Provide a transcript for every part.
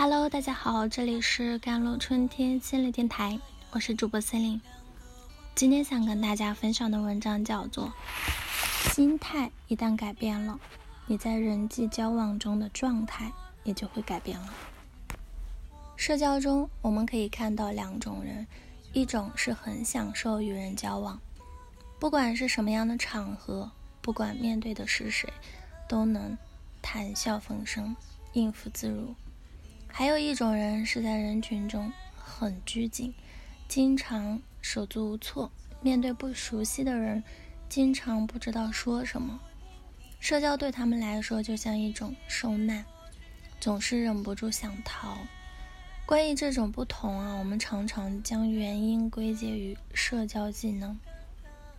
Hello，大家好，这里是甘露春天心理电台，我是主播森林。今天想跟大家分享的文章叫做《心态一旦改变了，你在人际交往中的状态也就会改变了》。社交中，我们可以看到两种人，一种是很享受与人交往，不管是什么样的场合，不管面对的是谁，都能谈笑风生，应付自如。还有一种人是在人群中很拘谨，经常手足无措，面对不熟悉的人，经常不知道说什么。社交对他们来说就像一种受难，总是忍不住想逃。关于这种不同啊，我们常常将原因归结于社交技能。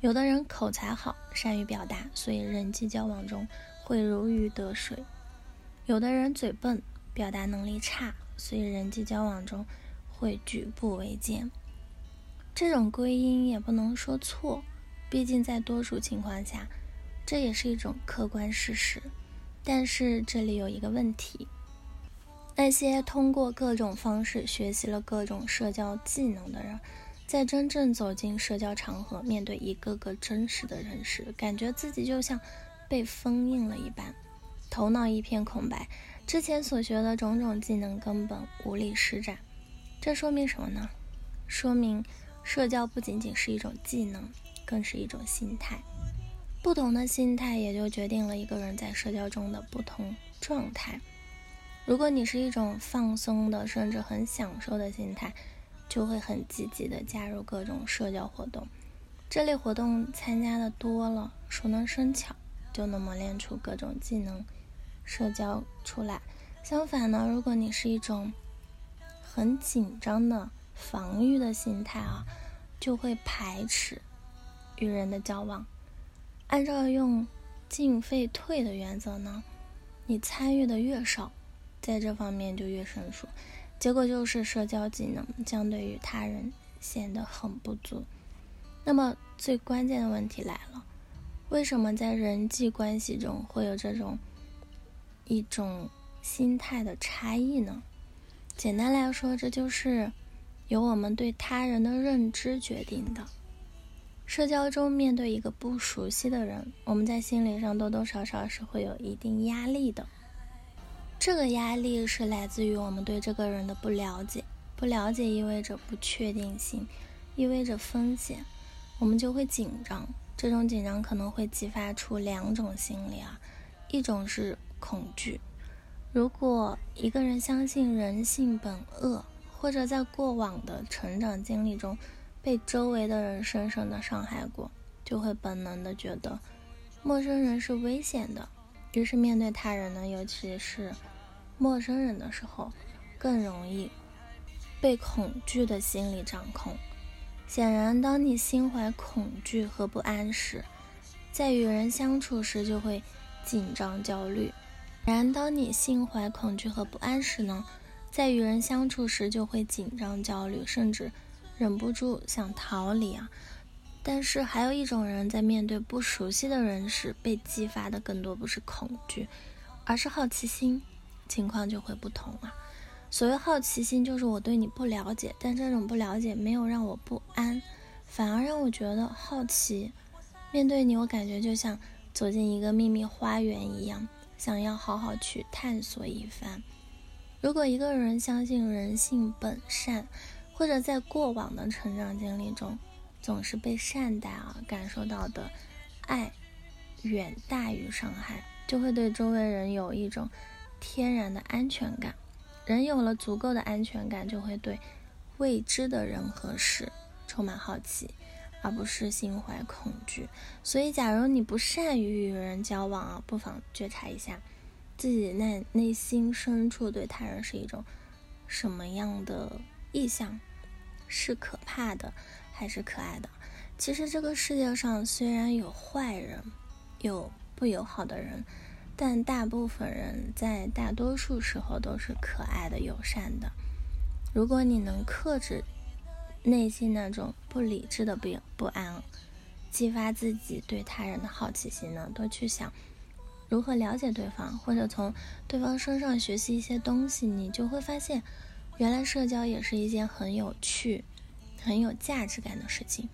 有的人口才好，善于表达，所以人际交往中会如鱼得水；有的人嘴笨。表达能力差，所以人际交往中会举步维艰。这种归因也不能说错，毕竟在多数情况下，这也是一种客观事实。但是这里有一个问题：那些通过各种方式学习了各种社交技能的人，在真正走进社交场合，面对一个个真实的人时，感觉自己就像被封印了一般，头脑一片空白。之前所学的种种技能根本无力施展，这说明什么呢？说明社交不仅仅是一种技能，更是一种心态。不同的心态也就决定了一个人在社交中的不同状态。如果你是一种放松的，甚至很享受的心态，就会很积极的加入各种社交活动。这类活动参加的多了，熟能生巧，就能磨练出各种技能。社交出来，相反呢，如果你是一种很紧张的防御的心态啊，就会排斥与人的交往。按照用进废退的原则呢，你参与的越少，在这方面就越生疏，结果就是社交技能相对于他人显得很不足。那么最关键的问题来了，为什么在人际关系中会有这种？一种心态的差异呢？简单来说，这就是由我们对他人的认知决定的。社交中面对一个不熟悉的人，我们在心理上多多少少是会有一定压力的。这个压力是来自于我们对这个人的不了解，不了解意味着不确定性，意味着风险，我们就会紧张。这种紧张可能会激发出两种心理啊，一种是。恐惧。如果一个人相信人性本恶，或者在过往的成长经历中被周围的人深深的伤害过，就会本能的觉得陌生人是危险的。于是面对他人呢，尤其是陌生人的时候，更容易被恐惧的心理掌控。显然，当你心怀恐惧和不安时，在与人相处时就会紧张焦虑。然而，当你心怀恐惧和不安时呢，在与人相处时就会紧张、焦虑，甚至忍不住想逃离啊。但是，还有一种人在面对不熟悉的人时，被激发的更多不是恐惧，而是好奇心，情况就会不同了。所谓好奇心，就是我对你不了解，但这种不了解没有让我不安，反而让我觉得好奇。面对你，我感觉就像走进一个秘密花园一样。想要好好去探索一番。如果一个人相信人性本善，或者在过往的成长经历中总是被善待啊，感受到的爱远大于伤害，就会对周围人有一种天然的安全感。人有了足够的安全感，就会对未知的人和事充满好奇。而不是心怀恐惧，所以，假如你不善于与人交往啊，不妨觉察一下自己内内心深处对他人是一种什么样的意向，是可怕的还是可爱的？其实这个世界上虽然有坏人，有不友好的人，但大部分人在大多数时候都是可爱的、友善的。如果你能克制。内心那种不理智的不不安，激发自己对他人的好奇心呢？多去想，如何了解对方，或者从对方身上学习一些东西，你就会发现，原来社交也是一件很有趣、很有价值感的事情。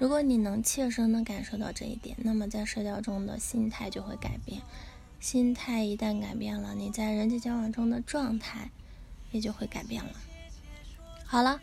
如果你能切身的感受到这一点，那么在社交中的心态就会改变。心态一旦改变了，你在人际交往中的状态也就会改变了。好了，